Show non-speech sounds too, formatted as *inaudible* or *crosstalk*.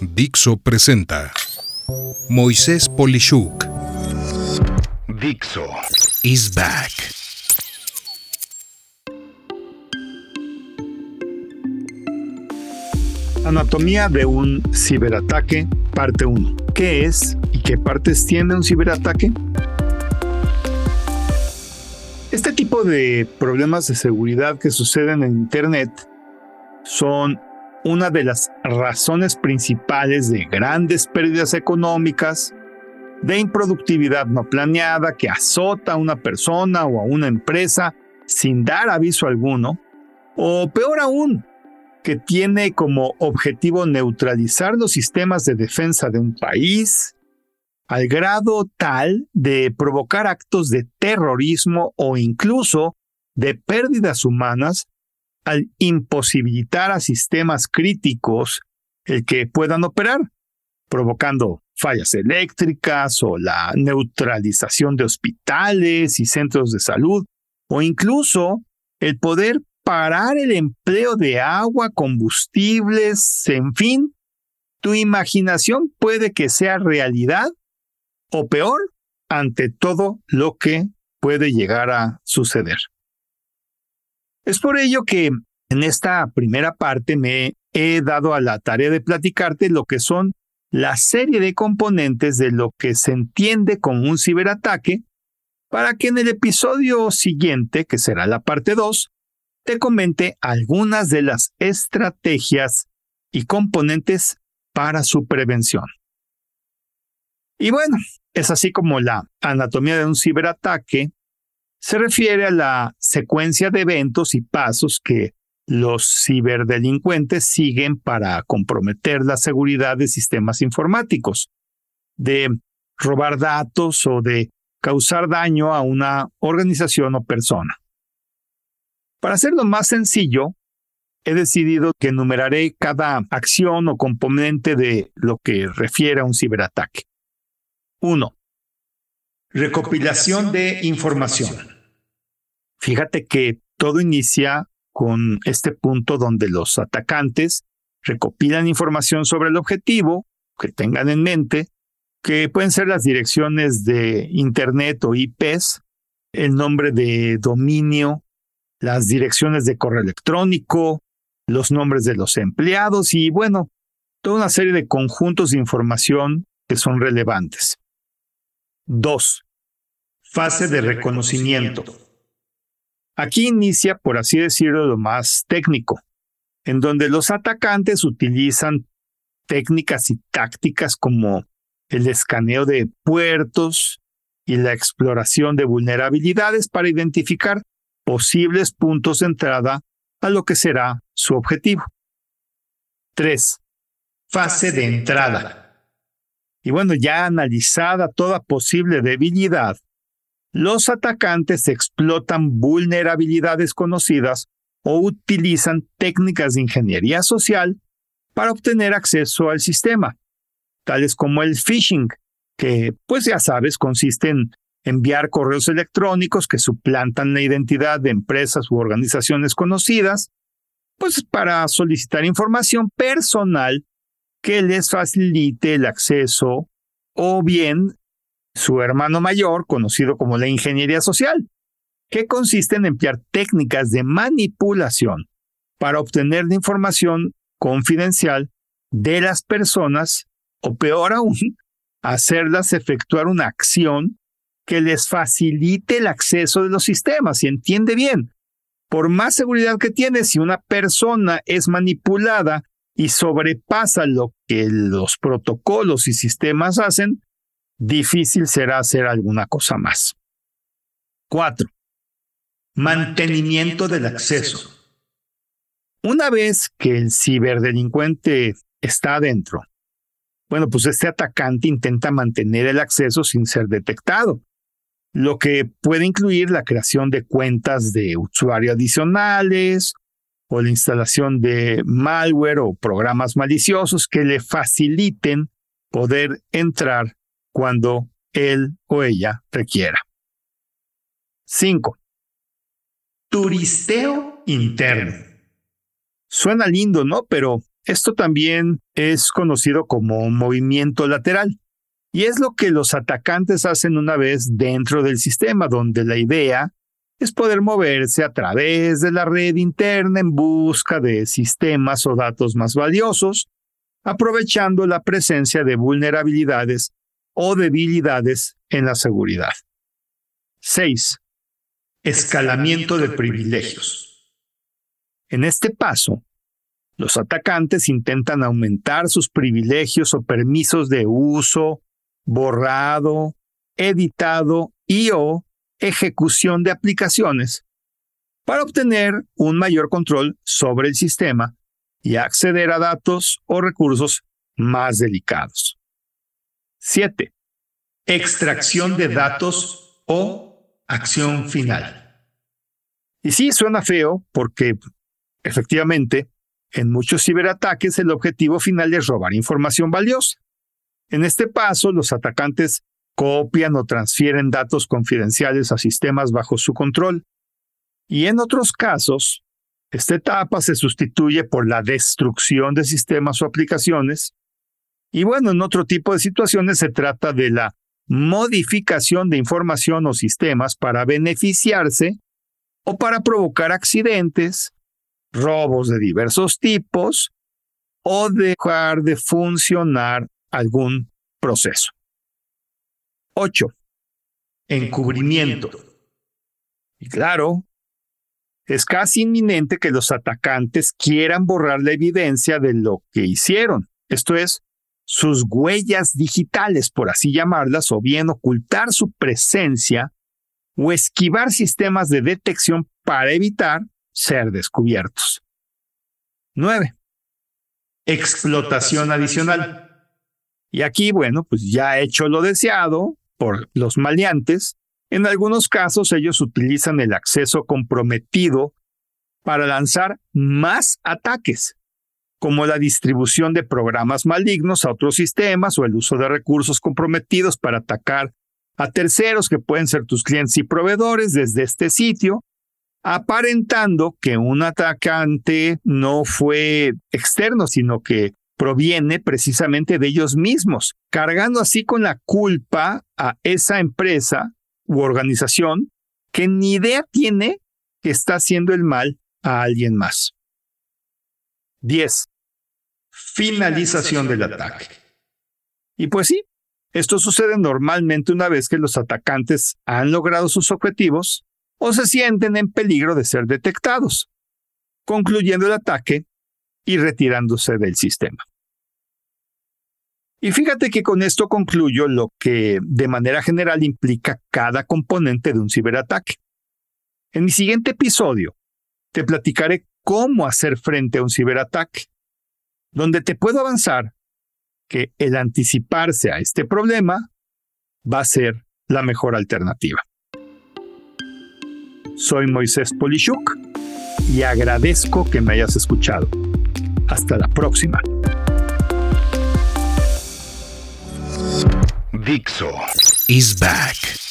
Dixo presenta Moisés Polishuk. Dixo is back. Anatomía de un ciberataque, parte 1. ¿Qué es y qué partes tiene un ciberataque? Este tipo de problemas de seguridad que suceden en Internet son una de las razones principales de grandes pérdidas económicas, de improductividad no planeada que azota a una persona o a una empresa sin dar aviso alguno, o peor aún, que tiene como objetivo neutralizar los sistemas de defensa de un país al grado tal de provocar actos de terrorismo o incluso de pérdidas humanas al imposibilitar a sistemas críticos el que puedan operar, provocando fallas eléctricas o la neutralización de hospitales y centros de salud, o incluso el poder parar el empleo de agua, combustibles, en fin, tu imaginación puede que sea realidad o peor ante todo lo que puede llegar a suceder. Es por ello que en esta primera parte me he dado a la tarea de platicarte lo que son la serie de componentes de lo que se entiende como un ciberataque, para que en el episodio siguiente, que será la parte 2, te comente algunas de las estrategias y componentes para su prevención. Y bueno, es así como la anatomía de un ciberataque se refiere a la secuencia de eventos y pasos que los ciberdelincuentes siguen para comprometer la seguridad de sistemas informáticos, de robar datos o de causar daño a una organización o persona. Para hacerlo más sencillo, he decidido que enumeraré cada acción o componente de lo que refiere a un ciberataque. 1. Recopilación de información. Fíjate que todo inicia con este punto donde los atacantes recopilan información sobre el objetivo, que tengan en mente, que pueden ser las direcciones de Internet o IPs, el nombre de dominio, las direcciones de correo electrónico, los nombres de los empleados y, bueno, toda una serie de conjuntos de información que son relevantes. 2. Fase de reconocimiento. Aquí inicia, por así decirlo, lo más técnico, en donde los atacantes utilizan técnicas y tácticas como el escaneo de puertos y la exploración de vulnerabilidades para identificar posibles puntos de entrada a lo que será su objetivo. 3. Fase de entrada. Y bueno, ya analizada toda posible debilidad, los atacantes explotan vulnerabilidades conocidas o utilizan técnicas de ingeniería social para obtener acceso al sistema, tales como el phishing, que pues ya sabes consiste en enviar correos electrónicos que suplantan la identidad de empresas u organizaciones conocidas, pues para solicitar información personal que les facilite el acceso o bien su hermano mayor, conocido como la ingeniería social, que consiste en emplear técnicas de manipulación para obtener la información confidencial de las personas o peor aún, *laughs* hacerlas efectuar una acción que les facilite el acceso de los sistemas. Y entiende bien, por más seguridad que tiene, si una persona es manipulada y sobrepasa lo que los protocolos y sistemas hacen, difícil será hacer alguna cosa más. 4. Mantenimiento del acceso. Una vez que el ciberdelincuente está adentro, bueno, pues este atacante intenta mantener el acceso sin ser detectado, lo que puede incluir la creación de cuentas de usuario adicionales o la instalación de malware o programas maliciosos que le faciliten poder entrar cuando él o ella requiera. 5. Turisteo interno. Suena lindo, ¿no? Pero esto también es conocido como movimiento lateral. Y es lo que los atacantes hacen una vez dentro del sistema, donde la idea es poder moverse a través de la red interna en busca de sistemas o datos más valiosos, aprovechando la presencia de vulnerabilidades o debilidades en la seguridad. 6. Escalamiento de privilegios. En este paso, los atacantes intentan aumentar sus privilegios o permisos de uso, borrado, editado y o ejecución de aplicaciones para obtener un mayor control sobre el sistema y acceder a datos o recursos más delicados. 7. Extracción de datos o acción final. Y sí, suena feo porque efectivamente en muchos ciberataques el objetivo final es robar información valiosa. En este paso, los atacantes copian o transfieren datos confidenciales a sistemas bajo su control. Y en otros casos, esta etapa se sustituye por la destrucción de sistemas o aplicaciones y bueno, en otro tipo de situaciones se trata de la modificación de información o sistemas para beneficiarse o para provocar accidentes, robos de diversos tipos o dejar de funcionar algún proceso. 8. Encubrimiento. Y claro, es casi inminente que los atacantes quieran borrar la evidencia de lo que hicieron. Esto es, sus huellas digitales, por así llamarlas, o bien ocultar su presencia o esquivar sistemas de detección para evitar ser descubiertos. 9. Explotación adicional. Y aquí, bueno, pues ya hecho lo deseado por los maleantes, en algunos casos ellos utilizan el acceso comprometido para lanzar más ataques como la distribución de programas malignos a otros sistemas o el uso de recursos comprometidos para atacar a terceros que pueden ser tus clientes y proveedores desde este sitio, aparentando que un atacante no fue externo, sino que proviene precisamente de ellos mismos, cargando así con la culpa a esa empresa u organización que ni idea tiene que está haciendo el mal a alguien más. 10 finalización del ataque. Y pues sí, esto sucede normalmente una vez que los atacantes han logrado sus objetivos o se sienten en peligro de ser detectados, concluyendo el ataque y retirándose del sistema. Y fíjate que con esto concluyo lo que de manera general implica cada componente de un ciberataque. En mi siguiente episodio te platicaré cómo hacer frente a un ciberataque donde te puedo avanzar que el anticiparse a este problema va a ser la mejor alternativa. Soy Moisés Polishuk y agradezco que me hayas escuchado. Hasta la próxima. Dixo is back.